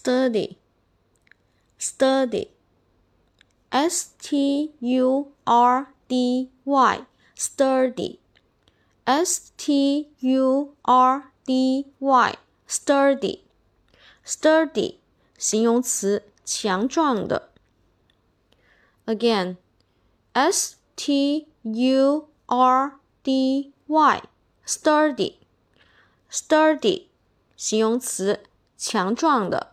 study, study, s t u r d y, sturdy, s t u r d y, sturdy, sturdy，形容词，强壮的。Again, s t u r d y, sturdy, sturdy，形容词，强壮的。